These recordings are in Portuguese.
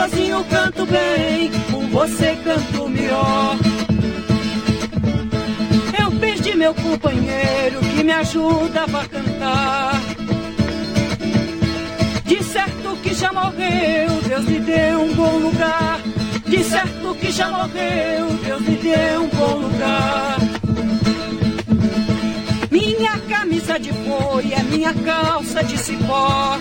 sozinho canto bem, com você canto melhor. Eu perdi meu companheiro que me ajudava a cantar. De certo que já morreu, Deus me deu um bom lugar. De certo que já morreu, Deus me deu um bom lugar. Minha camisa de boi é minha calça de cipó.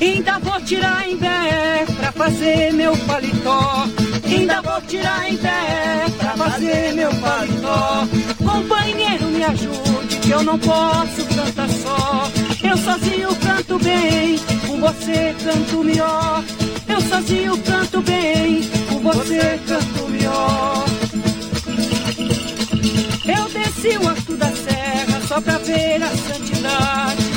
Ainda vou tirar em pé pra fazer meu paletó. Ainda vou tirar em pé pra fazer meu paletó. Companheiro, me ajude, que eu não posso cantar só. Eu sozinho canto bem, com você canto melhor. Eu sozinho canto bem, com você canto melhor. Eu desci o alto da serra só pra ver a santidade.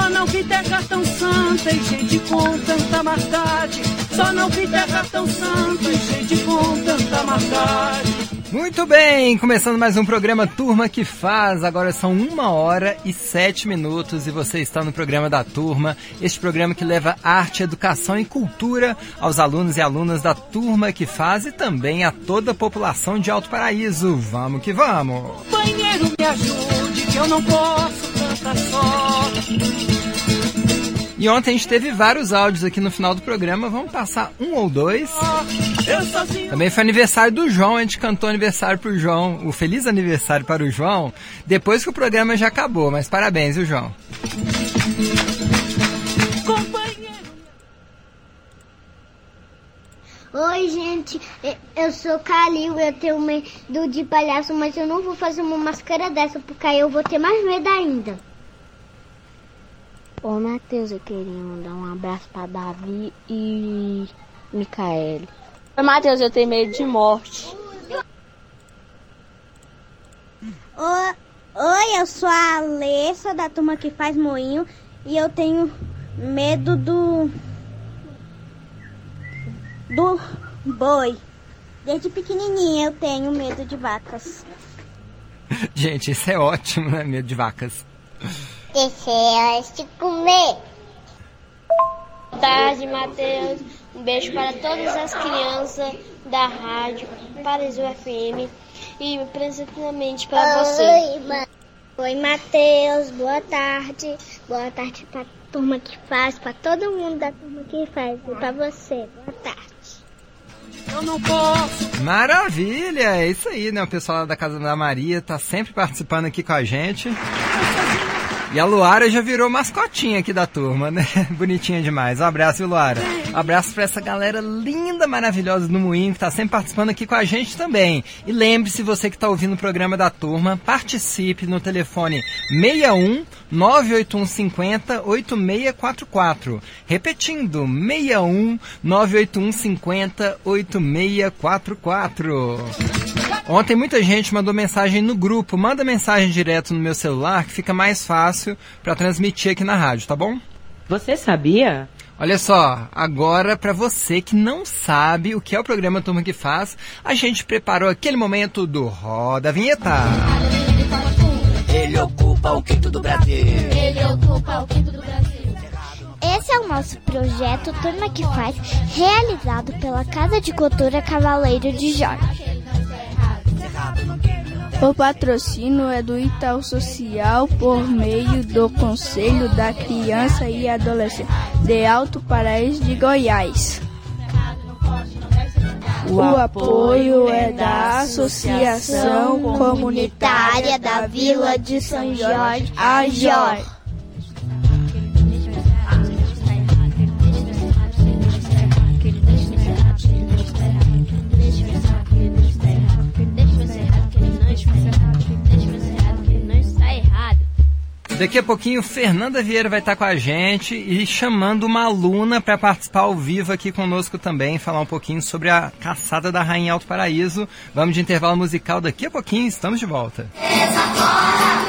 Só não vi terra tão santa e gente com tanta maldade. Só não vi terra tão santa e gente com tanta maldade. Muito bem, começando mais um programa Turma que Faz. Agora são uma hora e sete minutos e você está no programa da Turma, este programa que leva arte, educação e cultura aos alunos e alunas da Turma que Faz e também a toda a população de Alto Paraíso. Vamos que vamos! Banheiro, me ajude, que eu não posso cantar só. E ontem a gente teve vários áudios aqui no final do programa, vamos passar um ou dois. Também foi aniversário do João, a gente cantou aniversário pro João, o feliz aniversário para o João, depois que o programa já acabou, mas parabéns, viu, João? Oi, gente, eu sou Calil, eu tenho medo de palhaço, mas eu não vou fazer uma máscara dessa, porque aí eu vou ter mais medo ainda. Ô, Matheus, eu queria mandar um abraço pra Davi e Micaele. Oi, Matheus, eu tenho medo de morte. Oi, oi, eu sou a Alessa, da turma que faz moinho, e eu tenho medo do do boi. Desde pequenininha eu tenho medo de vacas. Gente, isso é ótimo, né? Medo de vacas. Deixa elas te comer. Boa tarde, Matheus. Um beijo para todas as crianças da rádio, para o FM e principalmente para você. Oi, ma Oi, Matheus. Boa tarde. Boa tarde para a turma que faz, para todo mundo da turma que faz e para você. Boa tarde. Eu não posso. Maravilha! É isso aí, né? O pessoal lá da Casa da Maria tá sempre participando aqui com a gente. E a Luara já virou mascotinha aqui da turma, né? Bonitinha demais. Um abraço, Luara? Um abraço pra essa galera linda, maravilhosa do Moinho, que tá sempre participando aqui com a gente também. E lembre-se, você que tá ouvindo o programa da turma, participe no telefone 61 981 50 8644. Repetindo, 61 981 50 8644. Ontem muita gente mandou mensagem no grupo. Manda mensagem direto no meu celular que fica mais fácil para transmitir aqui na rádio, tá bom? Você sabia? Olha só, agora para você que não sabe o que é o programa Turma que Faz, a gente preparou aquele momento do Roda a Vinheta. Ele ocupa o quinto do Brasil. Ele ocupa o quinto do Brasil. Esse é o nosso projeto Turma que Faz, realizado pela Casa de Cultura Cavaleiro de Jorge. O patrocínio é do Itaú Social por meio do Conselho da Criança e Adolescente de Alto Paraíso de Goiás. O apoio é da Associação Comunitária da Vila de São Jorge, a Jorge. Daqui a pouquinho, Fernanda Vieira vai estar com a gente e chamando uma aluna para participar ao vivo aqui conosco também, falar um pouquinho sobre a caçada da Rainha Alto Paraíso. Vamos de intervalo musical daqui a pouquinho, estamos de volta. Projeto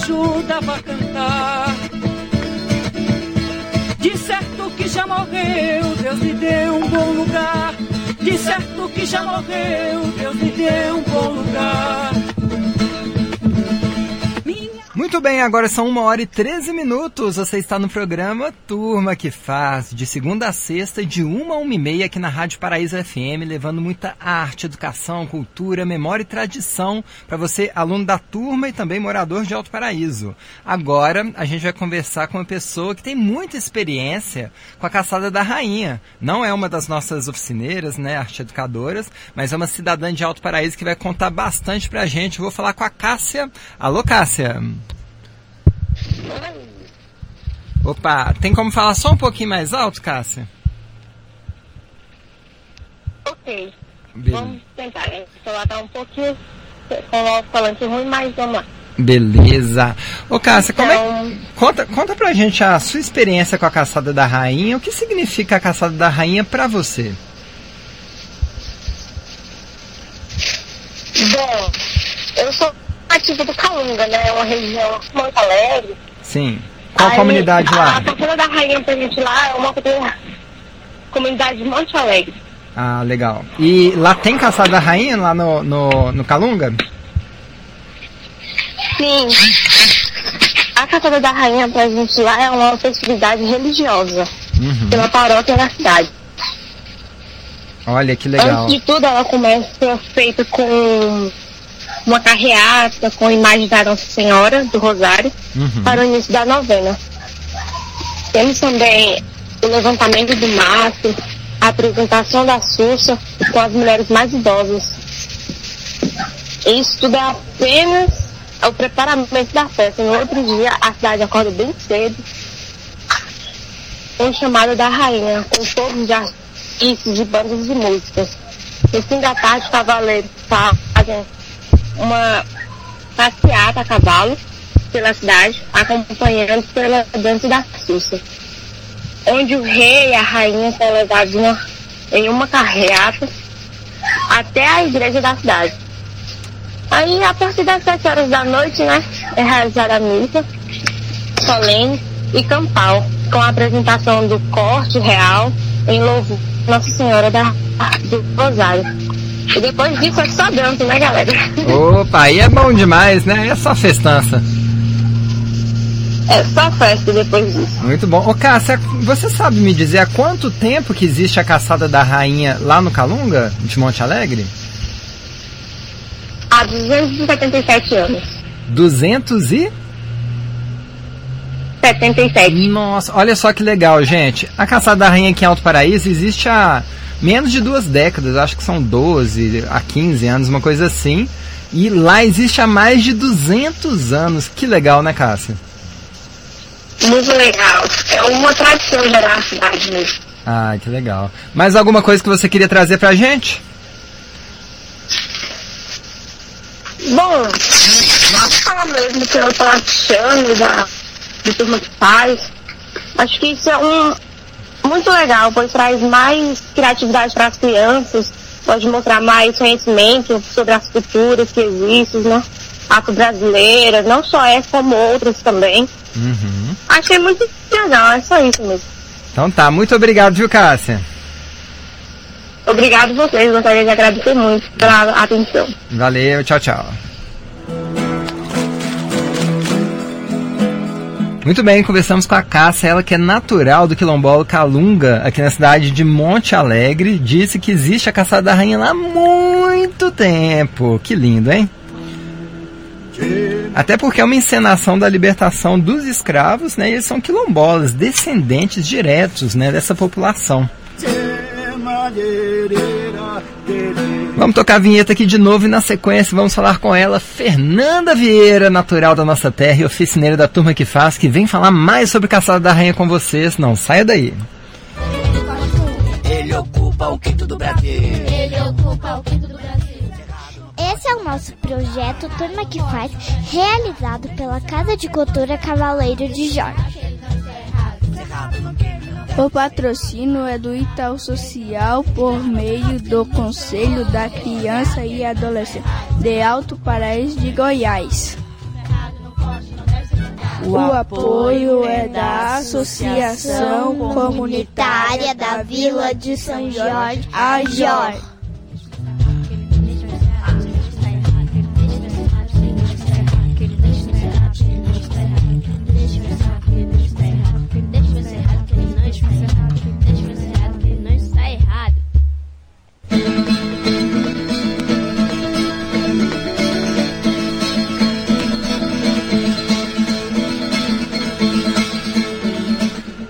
ajudava a cantar. De certo que já morreu, Deus lhe deu um bom lugar. De certo que já morreu, Deus lhe deu um bom lugar. Muito bem, agora são uma hora e 13 minutos. Você está no programa Turma que Faz, de segunda a sexta, de uma a uma e meia, aqui na Rádio Paraíso FM, levando muita arte, educação, cultura, memória e tradição para você, aluno da turma e também morador de Alto Paraíso. Agora a gente vai conversar com uma pessoa que tem muita experiência com a caçada da rainha. Não é uma das nossas oficineiras, né, arte educadoras, mas é uma cidadã de Alto Paraíso que vai contar bastante pra gente. Vou falar com a Cássia. Alô, Cássia. Opa, tem como falar só um pouquinho mais alto, Cássia? Ok. Beleza. Vamos tentar. né? O celular tá um pouquinho com o falante ruim, mas vamos lá. Beleza. Ô, Cássia, como é Então, Conta, conta pra gente a sua experiência com a caçada da rainha. O que significa a caçada da rainha pra você? bom, eu sou nativa do Calunga, né? É uma região muito alegre. Sim. Qual Aí, comunidade lá? A Caçada da Rainha pra gente lá é uma comunidade- comunidade de Monte Alegre. Ah, legal. E lá tem caçada da rainha lá no, no, no Calunga? Sim. A Caçada da Rainha pra gente lá é uma festividade religiosa Uhum. pela paróquia da cidade. Olha que legal. Antes de tudo, ela começa feita com uma carreata com a imagem da Nossa Senhora do Rosário Uhum. para o início da novena. Temos também o levantamento do mato, a apresentação da Xuxa com as mulheres mais idosas. Isso tudo é apenas o preparamento da festa. No outro dia, a cidade acorda bem cedo com o chamado da rainha, com todos os artistas de bandas de músicas. No fim da tarde, os cavaleiros fazem uma passeata a cavalo pela cidade, acompanhando pela dança da Xuxa, onde o rei e a rainha são levados uma- em uma carreata até a igreja da cidade. Aí, a partir das 7 horas da noite, né, é realizada a missa solene e campal, com a apresentação do corte real em louvor Nossa Senhora da, do Rosário. E depois disso é só dança, né, galera? Opa, aí é bom demais, né? É só festança. É só festa depois disso. Muito bom. Ô, Cássia, você sabe me dizer há quanto tempo que existe a caçada da rainha lá no Calunga, de Monte Alegre? Há 277 anos. 200 e... 77. Nossa, olha só que legal, gente. A Caçada da Rainha aqui em Alto Paraíso existe há menos de duas décadas, acho que são 12 a 15 anos, uma coisa assim. E lá existe há mais de 200 anos. Que legal, né, Cássia? Muito legal. É uma tradição já na cidade mesmo. Ah, que legal. Mais alguma coisa que você queria trazer pra gente? Bom, vamos falar mesmo que eu tô achando da, de turma que faz. Acho que isso é um muito legal, pois traz mais criatividade para as crianças, pode mostrar mais conhecimento sobre as culturas que existem, né? Afro-brasileiras, não só essa, como outras também. Uhum. Achei muito legal, é só isso mesmo. Então tá, muito obrigado, viu, Cássia? Obrigado vocês, gostaria de agradecer muito pela atenção. Valeu, tchau, tchau. Muito bem, conversamos com a Cássia, ela que é natural do quilombola Calunga, aqui na cidade de Monte Alegre, disse que existe a caçada da rainha lá há muito tempo. Que lindo, hein? Até porque é uma encenação da libertação dos escravos, né? E eles são quilombolas, descendentes diretos, né, dessa população. Vamos tocar a vinheta aqui de novo e na sequência vamos falar com ela, Fernanda Vieira, natural da nossa terra e oficineira da turma que faz, que vem falar mais sobre Caçada da Rainha com vocês. Não saia daí. Ele ocupa o quinto do Brasil. Ele ocupa o quinto do Brasil. Esse Esse é o nosso projeto Turma que Faz, realizado pela Casa de Cultura Cavaleiro de Jorge. O patrocínio é do Itaú Social por meio do Conselho da Criança e Adolescente de Alto Paraíso de Goiás. O apoio é da Associação Comunitária da Vila de São Jorge, a Jorge.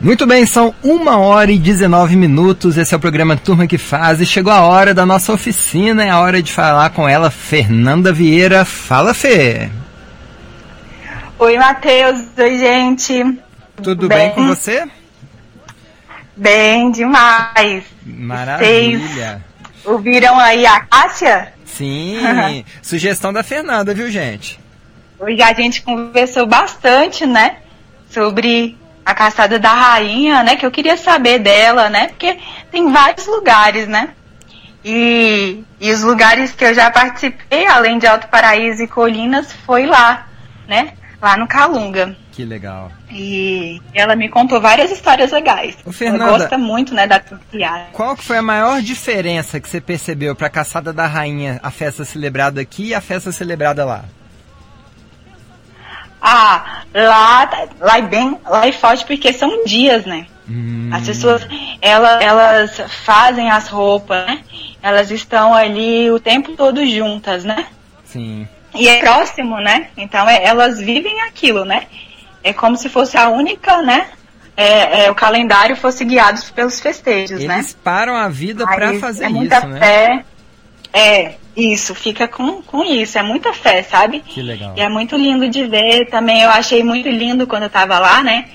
Muito bem, são uma hora e 19 minutos. Esse é o programa Turma que Faz e chegou a hora da nossa oficina. É a hora de falar com ela, Fernanda Vieira. Fala, Fê. Oi, Matheus. Oi, gente. Tudo bem, bem com você? Bem demais. Maravilha. Vocês ouviram aí a Cássia? Sim. Sugestão da Fernanda, viu, gente? Hoje a gente conversou bastante, né? Sobre a caçada da rainha, né? Que eu queria saber dela, né? Porque tem vários lugares, né? E, e os lugares que eu já participei, além de Alto Paraíso e Colinas, foi lá, né? Lá no Calunga. Que legal. E ela me contou várias histórias legais. Ô, Fernanda, ela gosta muito, né, da piada. Qual foi a maior diferença que você percebeu para a caçada da rainha, a festa celebrada aqui e a festa celebrada lá? Ah, lá, lá é bem, lá é forte porque são dias, né? Hum. As pessoas, elas, elas fazem as roupas, né? Elas estão ali o tempo todo juntas, né? Sim. E é próximo, né? Então é, elas vivem aquilo, né? É como se fosse a única, né? É, é, o calendário fosse guiado pelos festejos, Eles né? Eles param a vida para fazer é muita isso, né? Fé, é, isso, fica com, com isso, é muita fé, sabe? Que legal. E é muito lindo de ver também, eu achei muito lindo quando eu tava lá, né?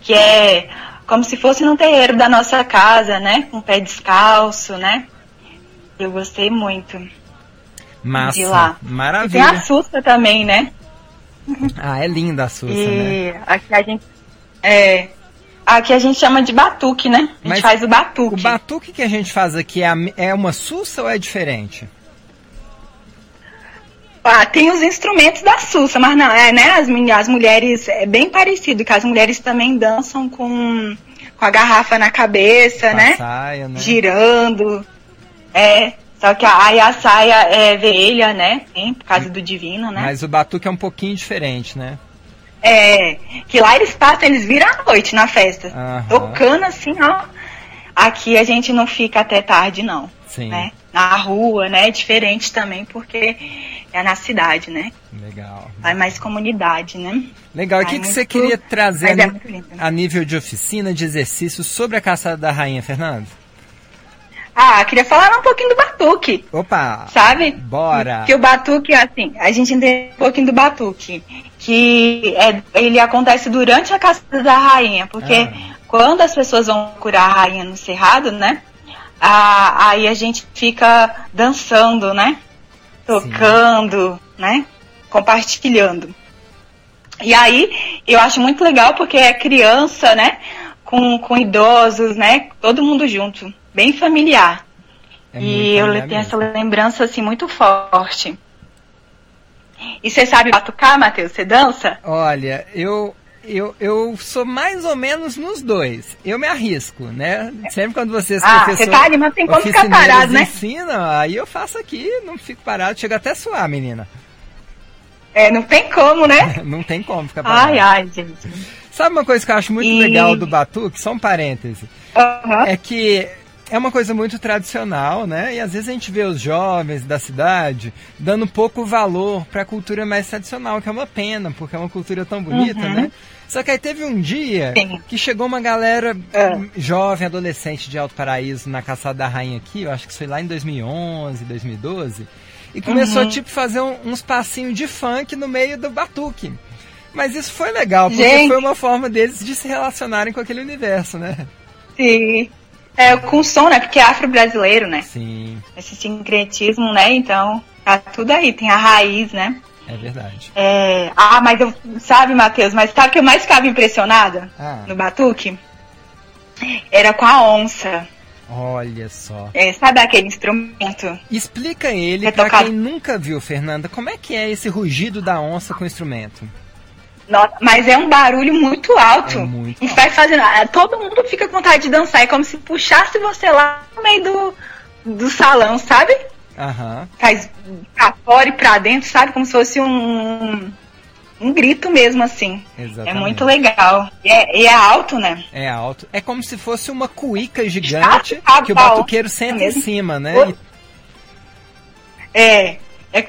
Que é como se fosse no terreiro da nossa casa, né? Com o pé descalço, né? Eu gostei muito. Massa, de lá. maravilha. E tem a Sussa também, né? Ah, é linda a Sussa, e né? aqui a gente. É, Aqui a gente chama de batuque, né? A gente Mas faz o batuque. O batuque que a gente faz aqui é, é uma sussa ou é diferente? Ah, tem os instrumentos da Sussa, mas não, é, né? As, as mulheres, é bem parecido, que as mulheres também dançam com, com a garrafa na cabeça, né? Saia, né? Girando. É. Só que aí a saia é vermelha, né? Sim, por causa do divino, né? Mas o batuque é um pouquinho diferente, né? É, que lá eles passam, eles viram à noite na festa. Aham. Tocando assim, ó. Aqui a gente não fica até tarde, não. Sim. Né? Na rua, né? É diferente também, porque é na cidade, né? Legal. Vai mais comunidade, né? Legal. O que, que você queria trazer é a, lindo. a nível de oficina, de exercício, sobre a caçada da rainha, Fernando? Ah, queria falar um pouquinho do batuque, Opa! sabe? Bora! Que o batuque, assim, a gente entende um pouquinho do batuque. Que é, ele acontece durante a caçada da rainha, porque Ah. quando as pessoas vão curar a rainha no cerrado, né? a- aí a gente fica dançando, né? Tocando, né? Compartilhando. E aí, eu acho muito legal porque é criança, né? Com, com idosos, né? Todo mundo junto. Bem familiar. É e eu tenho essa mesmo. lembrança, assim, muito forte. E você sabe batucar, Matheus? Você dança? Olha, eu, eu, eu sou mais ou menos nos dois. Eu me arrisco, né? Sempre quando vocês, Ah, professor, você tá ali, mas tem como ficar parado, né? ensinam, aí eu faço aqui, não fico parado, chega até a suar, menina. É, não tem como, né? Não tem como ficar parado. ai, ai, gente. Sabe uma coisa que eu acho muito E- legal do batuque? Só um parêntese. Aham. É que é uma coisa muito tradicional, né? E às vezes a gente vê os jovens da cidade dando pouco valor para a cultura mais tradicional, que é uma pena, porque é uma cultura tão bonita, Uhum. né? Só que aí teve um dia Sim. que chegou uma galera É. hum, jovem, adolescente de Alto Paraíso na Caçada da Rainha aqui, eu acho que foi lá em 2011, 2012, e começou Uhum. tipo fazer um- uns passinhos de funk no meio do batuque. Mas isso foi legal, porque Gente. foi uma forma deles de se relacionarem com aquele universo, né? Sim. É, com som, né? Porque é afro-brasileiro, né? Sim, Esse sincretismo, né? Então, tá tudo aí, tem a raiz, né? é verdade. É, Ah, mas eu. Sabe, Matheus, mas sabe o que eu mais ficava impressionada Ah, no batuque? Era com a onça. olha só. É, sabe aquele instrumento? Explica ele É pra tocado. quem nunca viu, Fernanda, como é que é esse rugido da onça com o instrumento? Nossa, mas é um barulho muito alto. É muito e vai fazendo. ah, Todo mundo fica com vontade de dançar. É como se puxasse você lá no meio do, do salão, sabe? Aham, Faz pra fora e pra dentro, sabe? Como se fosse um. Um grito mesmo, assim. exatamente. É muito legal. E é, e é alto, né? É alto. É como se fosse uma cuíca gigante Ah, que o tá, batuqueiro é senta em mesmo. cima, né? Oi? É, é.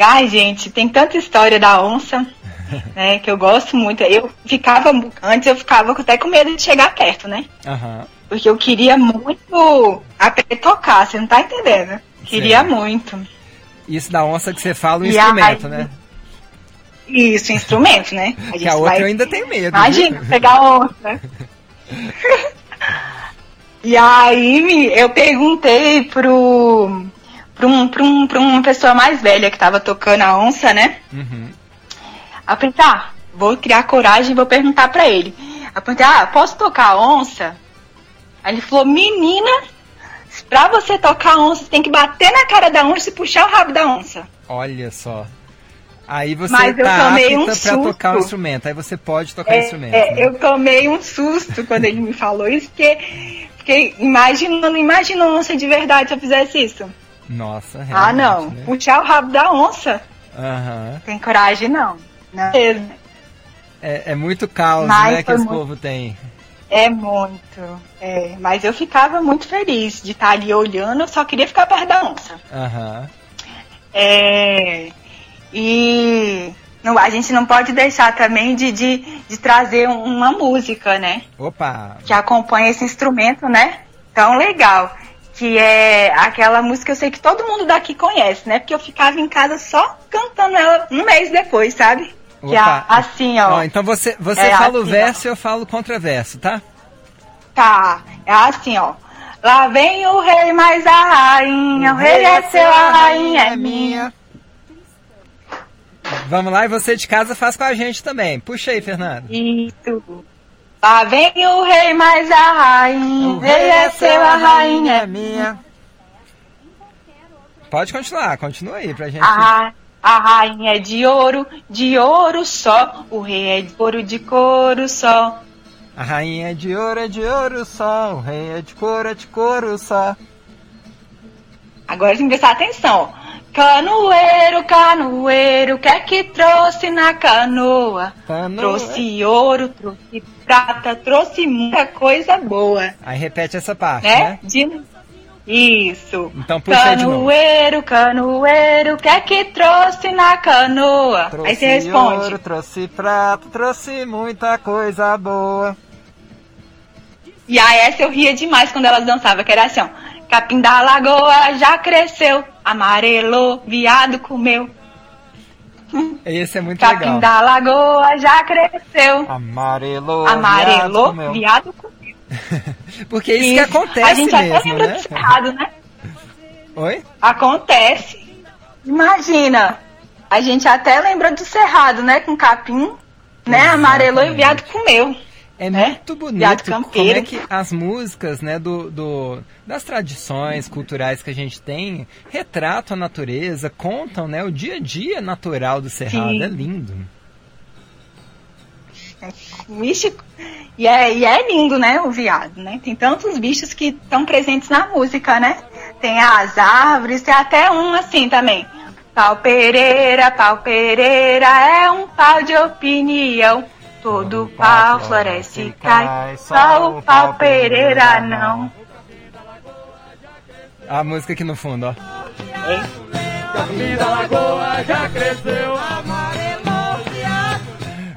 Ai, gente, tem tanta história da onça, né? Que eu gosto muito. Eu ficava. Antes eu ficava até com medo de chegar perto, né? Aham. Porque eu queria muito aprender a tocar, você não tá entendendo? Queria Certo. muito. Isso da onça que você fala o E instrumento, aí- né? Isso, instrumento, né? A Que a outra eu ainda tenho medo. Imagina, viu? pegar onça. e aí eu perguntei pro, pro, um, pro, um, pra uma pessoa mais velha que tava tocando a onça, né? Uhum. Aí eu pensei, ah, vou criar coragem e vou perguntar pra ele. Aí eu perguntei, ah, posso tocar onça? Aí ele falou, menina, pra você tocar onça, você tem que bater na cara da onça e puxar o rabo da onça. Olha só. Aí você Mas eu tá tomei apta um pra susto. tocar o instrumento. Aí você pode tocar o É, instrumento. é, né? Eu tomei um susto quando ele me falou isso, porque, porque imaginando, imagina onça de verdade se eu fizesse isso. Nossa, realmente, ah, não. né? Puxar o rabo da onça. Aham. Tem coragem, não. Não. É, é muito caos, Mas né, que esse muito- povo tem. É muito. É, mas eu ficava muito feliz de estar ali olhando, eu só queria ficar perto da onça. Aham. É, e não, a gente não pode deixar também de, de, de trazer um- uma música, né? Opa! Que acompanha esse instrumento, né? Tão legal. Que é aquela música que eu sei que todo mundo daqui conhece, né? Porque eu ficava em casa só cantando ela um mês depois, sabe? Que é assim, ó. Ó, então você, você É fala o assim, verso e eu falo o contraverso, tá? Tá, é assim, ó. Lá vem o rei, mas a rainha, o rei é seu, a rainha é minha. Vamos lá e você de casa faz com a gente também. Puxa aí, Fernando. Isso. Lá vem o rei, mas a rainha, o rei é seu, a rainha é minha. Pode continuar, continua aí pra gente. A, ra- a rainha é de ouro, de ouro só. O rei é de ouro, de couro só. A rainha é de ouro, é de ouro só. O rei é de couro, é de couro só. Agora tem que prestar atenção. Canoeiro, canoeiro, o que é que trouxe na canoa? Canoa. Trouxe ouro, trouxe prata, trouxe muita coisa boa. Aí repete essa parte, né? né? De- Isso. Então puxa. Canoeiro, canoeiro, que é que trouxe na canoa? Trouxe Aí você responde. ouro, trouxe prata, trouxe muita coisa boa. E aí essa eu ria demais quando elas dançavam, que era assim, ó. Capim da lagoa já cresceu, amarelou, viado comeu. Esse é muito Capim legal. da lagoa já cresceu, Amarelo, amarelou, viado, comeu. viado comeu. Porque é isso que acontece A gente até mesmo, lembra né? do cerrado, né? Oi? Acontece. Imagina, a gente até lembra do cerrado, né? Com capim, né? Amarelou e viado comeu. É né? muito bonito como é que as músicas, né, do, do- das tradições culturais que a gente tem retratam a natureza, contam, né, o dia a dia natural do cerrado. Sim. É lindo. Vixe, e é, e é lindo, né, o viado, né? Tem tantos bichos que estão presentes na música, né? Tem as árvores, tem até um assim também. Pau Pereira, pau Pereira é um pau de opinião. Todo pau floresce e cai, só o pau Pereira não. A música aqui no fundo, ó. Capim da lagoa já cresceu,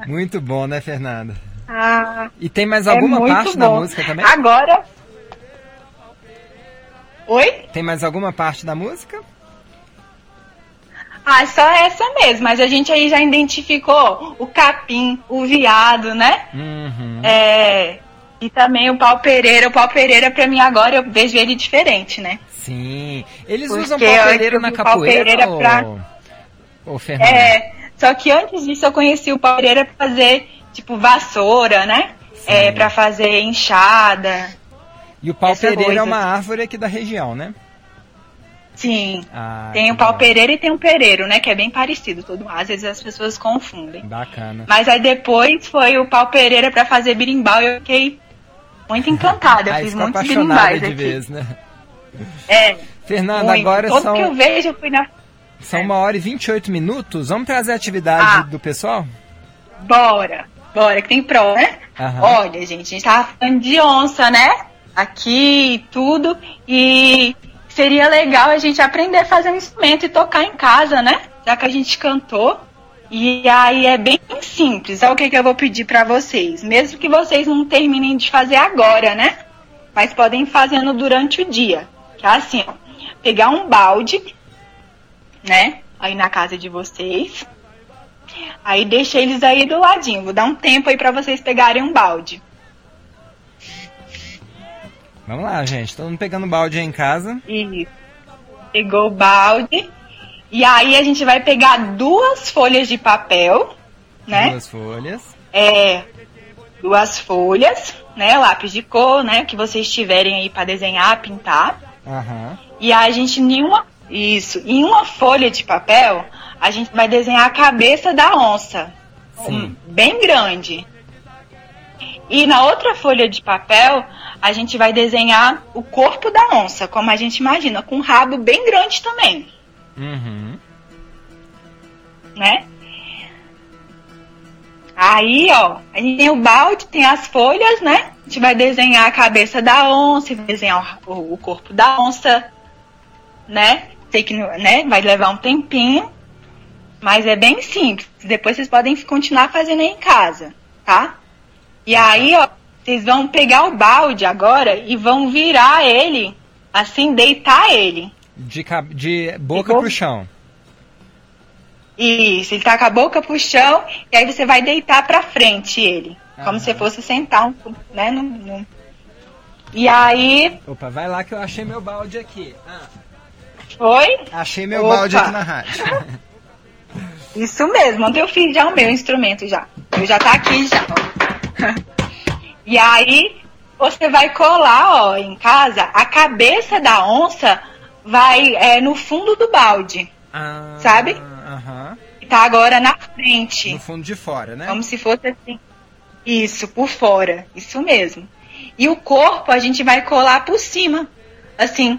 Muito bom, né, Fernanda? Ah, E tem mais é alguma muito parte da bom. música também? Agora. Oi? Tem mais alguma parte da música? Ah, só essa mesmo, mas a gente aí já identificou o capim, o viado, né? Uhum. É, E também o pau pereira. O pau pereira, pra mim, agora eu vejo ele diferente, né? Sim. Eles Porque usam pau pereira na o pau capoeira pereira ou... pra- Ô, Fernando. É, só que antes disso eu conheci o pau pereira pra fazer, tipo, vassoura, né? É, pra fazer enxada. E o pau pereira coisa. é uma árvore aqui da região, né? Sim. Ah, Tem o pau legal. pereira e tem o pereiro, né? Que é bem parecido. Todo, às vezes as pessoas confundem. Bacana. Mas aí depois foi o pau pereira pra fazer birimbau e eu fiquei muito encantada. Eu Aí fiz muitos birimbais de aqui. vez, né? É. Fernanda, muito. agora Todo são, que eu vejo, eu fui na. São uma hora e 28 minutos. Vamos trazer a atividade Ah. do pessoal? Bora, bora, que tem prova, né? Aham. Olha, gente, a gente tava falando de onça, né? Aqui e tudo. E seria legal a gente aprender a fazer um instrumento e tocar em casa, né? Já que a gente cantou. E aí é bem simples. Olha o que, que eu vou pedir pra vocês. Mesmo que vocês não terminem de fazer agora, né? Mas podem ir fazendo durante o dia. Que é assim, ó. Pegar um balde, né? Aí na casa de vocês. Aí deixa eles aí do ladinho. Vou dar um tempo aí pra vocês pegarem um balde. Vamos lá, gente. Todo mundo pegando balde aí em casa. Isso. Pegou o balde. E aí a gente vai pegar duas folhas de papel, né? Duas folhas. É, duas folhas, né? Lápis de cor, né? Que vocês tiverem aí pra desenhar, pintar. Aham. E aí a gente, em uma, isso, em uma folha de papel, a gente vai desenhar a cabeça da onça. Sim. Bem grande. E na outra folha de papel, a gente vai desenhar o corpo da onça, como a gente imagina, com um rabo bem grande também, Uhum. né? Aí, ó, a gente tem o balde, tem as folhas, né? A gente vai desenhar a cabeça da onça, desenhar o, o corpo da onça, né? Sei que né, vai levar um tempinho, mas é bem simples. Depois vocês podem continuar fazendo aí em casa, tá? E aí, ó, vocês vão pegar o balde agora e vão virar ele, assim, deitar ele. De, de boca Pegou? pro chão. Isso, ele tá com a boca pro chão e aí você vai deitar pra frente ele. Como Aham. se fosse sentar, um, né? No, no- E aí, Opa, vai lá que eu achei meu balde aqui. Ah, foi? achei meu Opa. balde aqui na rádio. Isso mesmo, ontem eu fiz já o meu instrumento já. Eu já tá aqui já. E aí, você vai colar, ó, em casa, a cabeça da onça vai é, no fundo do balde. Ah, Sabe? Aham. Tá agora na frente. No fundo de fora, né? Como se fosse assim. Isso, por fora. Isso mesmo. E o corpo a gente vai colar por cima. Assim.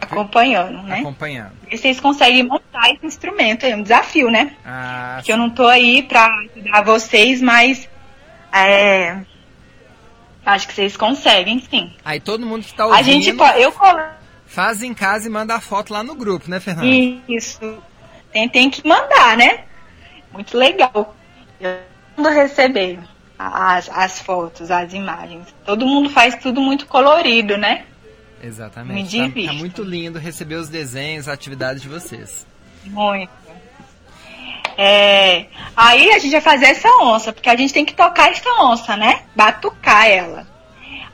Acompanhando, né? Acompanhando. E vocês conseguem montar esse instrumento. É um desafio, né? Ah, Que eu não tô aí pra ajudar vocês, mas. É. Acho que vocês conseguem, sim. Aí todo mundo que tá ouvindo A gente pode. Eu colo. faz em casa e manda a foto lá no grupo, né, Fernanda? Isso. Tem, tem que mandar, né? Muito legal. Eu mando receber as, as fotos, as imagens. Todo mundo faz tudo muito colorido, né? Me Exatamente. Tá, divirto. tá muito lindo receber os desenhos, a atividade de vocês. Muito. É, aí a gente vai fazer essa onça, porque a gente tem que tocar essa onça, né? Batucar ela.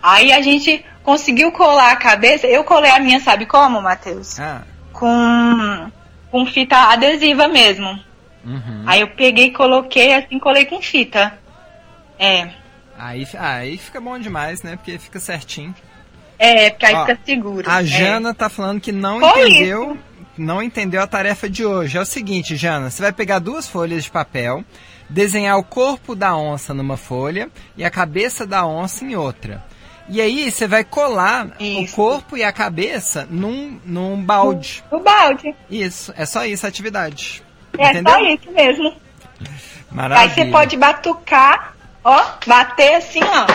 Aí a gente conseguiu colar a cabeça. Eu colei a minha, sabe como, Matheus? Ah, Com, com fita adesiva mesmo. uhum. Aí eu peguei, coloquei, assim, colei com fita. É. Aí, aí fica bom demais, né? Porque fica certinho. É, porque aí Ó, fica seguro. A É. Jana tá falando que não Foi entendeu, não entendeu a tarefa de hoje. É o seguinte, Jana, você vai pegar duas folhas de papel, desenhar o corpo da onça numa folha e a cabeça da onça em outra. E aí você vai colar Isso. o corpo e a cabeça num, num balde. O balde. Isso, é só isso a atividade. É Entendeu? só isso mesmo. Maravilha. Aí você pode batucar, ó, bater assim, ó.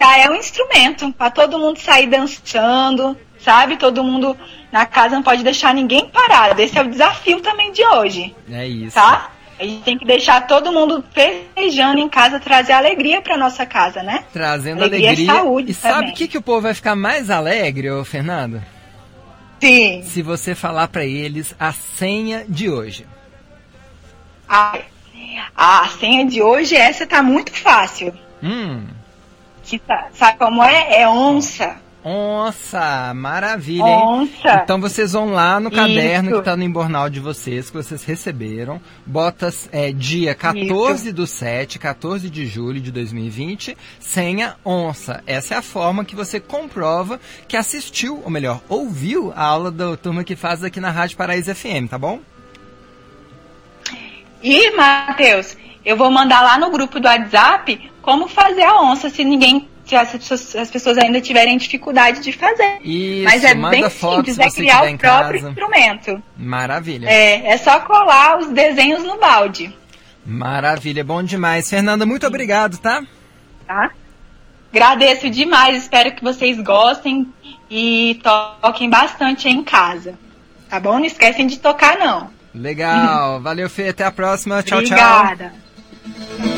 Já é um instrumento para todo mundo sair dançando, sabe? Todo mundo na casa não pode deixar ninguém parado. Esse é o desafio também de hoje, É isso. tá? A gente tem que deixar todo mundo festejando em casa, trazer alegria para nossa casa, né? Trazendo Alegria alegria. e saúde e sabe também. o que, que o povo vai ficar mais alegre, ô Fernando? Sim. Se você falar pra eles a senha de hoje. A, a senha de hoje, essa tá muito fácil. Hum, Que sabe como é? É onça. Onça, maravilha, hein? Onça. Então vocês vão lá no caderno Isso. que tá no embornal de vocês, que vocês receberam. Bota é, dia 14 do 7, 14 de julho de 2020, senha onça. Essa é a forma que você comprova que assistiu, ou melhor, ouviu a aula da turma que faz aqui na Rádio Paraíso FM, tá bom? E, Matheus, eu vou mandar lá no grupo do WhatsApp como fazer a onça se ninguém. Se as pessoas, as pessoas ainda tiverem dificuldade de fazer. Isso, Mas é bem simples, é criar o próprio casa. instrumento. Maravilha. É, é só colar os desenhos no balde, Maravilha, bom demais. Fernanda, muito obrigado, tá? tá? Agradeço demais, espero que vocês gostem e toquem bastante em casa. Tá bom? Não esquecem de tocar, não. Legal. Valeu, Fê. Até a próxima. Tchau, tchau. Obrigada.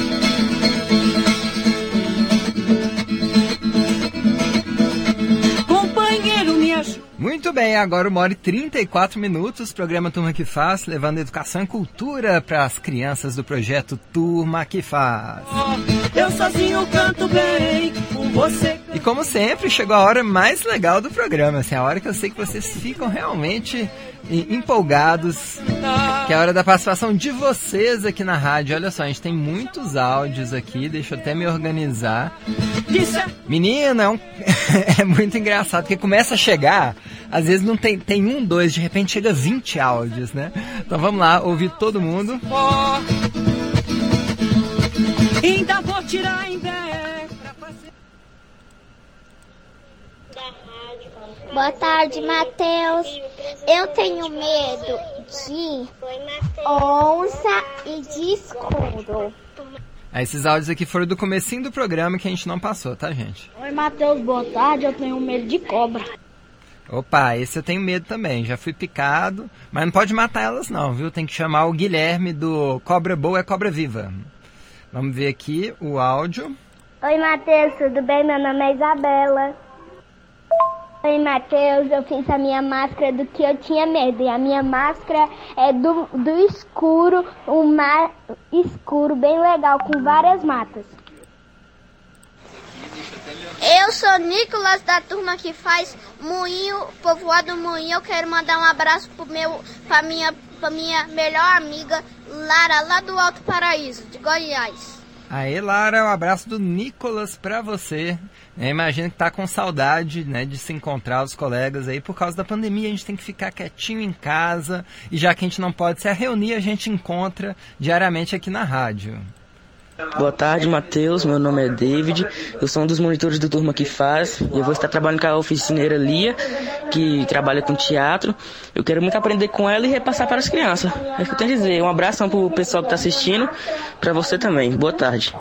Me ajuda. Muito bem, agora uma hora e 34 minutos, programa Turma que Faz, levando educação e cultura para as crianças do projeto Turma que Faz. Eu sozinho canto bem com você. E como sempre, chegou a hora mais legal do programa, assim, a hora que eu sei que vocês ficam realmente em- empolgados, que é a hora da participação de vocês aqui na rádio. Olha só, a gente tem muitos áudios aqui, deixa eu até me organizar. Disse Menina, é, um- é muito engraçado, porque começa a chegar, às vezes não tem, tem um, dois, de repente chega 20 áudios, né? Então vamos lá, ouvir todo mundo. Ainda vou tirar em pé. Boa tarde, Matheus. Eu tenho medo de onça e de escuro. Ah, Esses áudios aqui foram do comecinho do programa que a gente não passou, tá, gente? Oi, Matheus, boa tarde. Eu tenho medo de cobra. Opa, esse eu tenho medo também. Já fui picado, mas não pode matar elas não, viu? Tem que chamar o Guilherme do Cobra Boa é Cobra Viva. Vamos ver aqui o áudio. Oi, Matheus, tudo bem? Meu nome é Isabela. Oi, Matheus, eu fiz a minha máscara do que eu tinha medo. E a minha máscara é do, do escuro, um mar escuro bem legal, com várias matas. Eu sou Nicolas da turma que faz Moinho, povoado Moinho. Eu quero mandar um abraço pro meu, pra minha, pra minha melhor amiga Lara, lá do Alto Paraíso, de Goiás. Aê, Lara, um abraço do Nicolas pra você. Eu imagino que tá com saudade, né, de se encontrar os colegas aí. Por causa da pandemia, a gente tem que ficar quietinho em casa. E já que a gente não pode se reunir, a gente encontra diariamente aqui na rádio. Boa tarde, Matheus. Meu nome é David. Eu sou um dos monitores do turma que faz. E eu vou estar trabalhando com a oficineira Lia, que trabalha com teatro. Eu quero muito aprender com ela e repassar para as crianças. É o que eu tenho a dizer. Um abração pro pessoal que está assistindo, para você também. Boa tarde.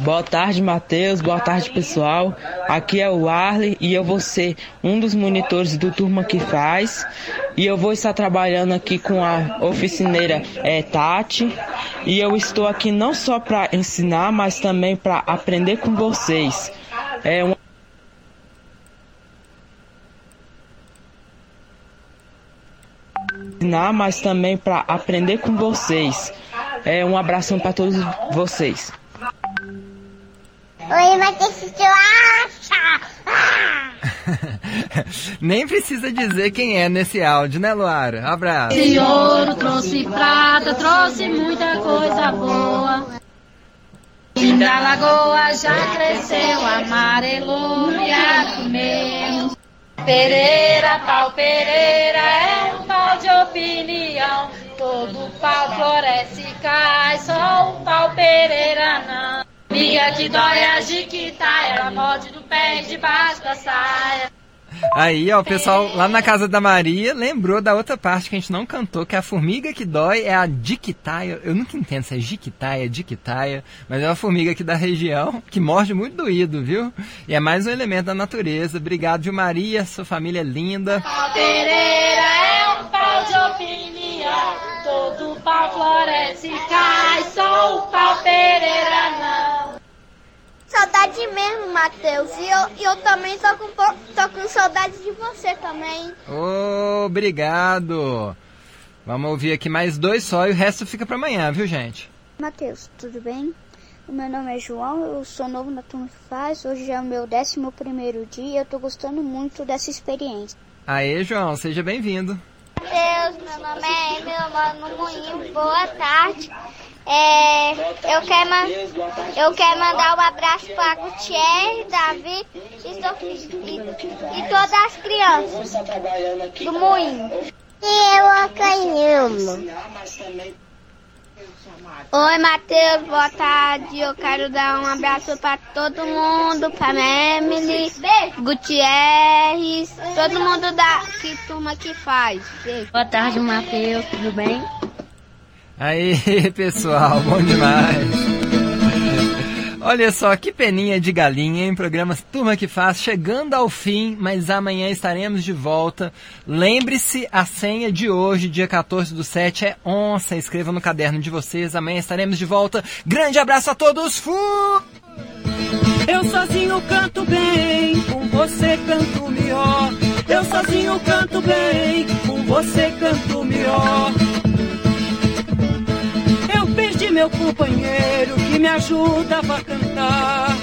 Boa tarde, Matheus. Boa tarde, pessoal. Aqui é o Arley e eu vou ser um dos monitores do Turma que Faz. E eu vou estar trabalhando aqui com a oficineira é, Tati. E eu estou aqui não só para ensinar, mas também para aprender com vocês. É um ensinar, mas também para aprender com vocês. É um abração para todos vocês. Oi, Matheus, o que? Nem precisa dizer quem é nesse áudio, né, Luara? Abraço. Trouxe ouro, trouxe prata, trouxe muita coisa boa. E da lagoa já cresceu, amarelou a comemos. Pereira, pau Pereira, é um pau de opinião. Todo pau floresce e cai, só o pau Pereira não. Amiga que dói a jiquitaia, ela morde do pé e debaixo da saia. Aí, ó, o pessoal lá na casa da Maria lembrou da outra parte que a gente não cantou, que a formiga que dói é a diquitaia. Eu nunca entendo se é jiquitaia, diquitaia, mas é uma formiga aqui da região que morde muito doído, viu? E é mais um elemento da natureza. Obrigado, viu, Maria? Sua família é linda. Pereira é um pau de opinião. Todo pau floresce e cai, só o pau Pereira não. Saudade mesmo, Matheus. E eu, e eu também tô com, tô com saudade de você também. Obrigado. Vamos ouvir aqui mais dois só e o resto fica pra amanhã, viu, gente? Matheus, tudo bem? O meu nome é João, eu sou novo na turma que faz. Hoje é o meu 11 primeiro dia e eu tô gostando muito dessa experiência. Aê, João, seja bem-vindo. Deus, meu nome é Emily, eu moro no Moinho. Boa tarde. É, eu, quero eu quero mandar um abraço para Gutierrez, Davi e, e, e todas as crianças do Moinho. E eu acanhamo. Oi, Matheus, boa tarde. Eu quero dar um abraço para todo mundo, para Emily, Gutierrez, todo mundo da que turma que faz. Beijo. Boa tarde, Matheus, tudo bem? Aí, pessoal, bom demais. Olha só, que peninha de galinha, hein? Programa Turma que Faz, chegando ao fim, mas amanhã estaremos de volta. Lembre-se, a senha de hoje, dia 14 do 7, é onça. Escreva no caderno de vocês, amanhã estaremos de volta. Grande abraço a todos, fu! Eu sozinho canto bem, com você canto melhor. Eu sozinho canto bem, com você canto melhor meu companheiro que me ajudava a cantar.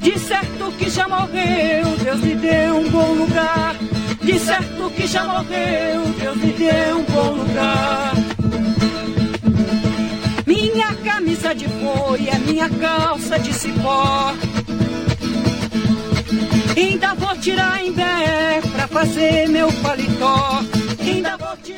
De certo que já morreu, Deus me deu um bom lugar. De certo que já morreu, Deus me deu um bom lugar. Minha camisa de boi é minha calça de cipó. Ainda vou tirar em pé pra fazer meu paletó.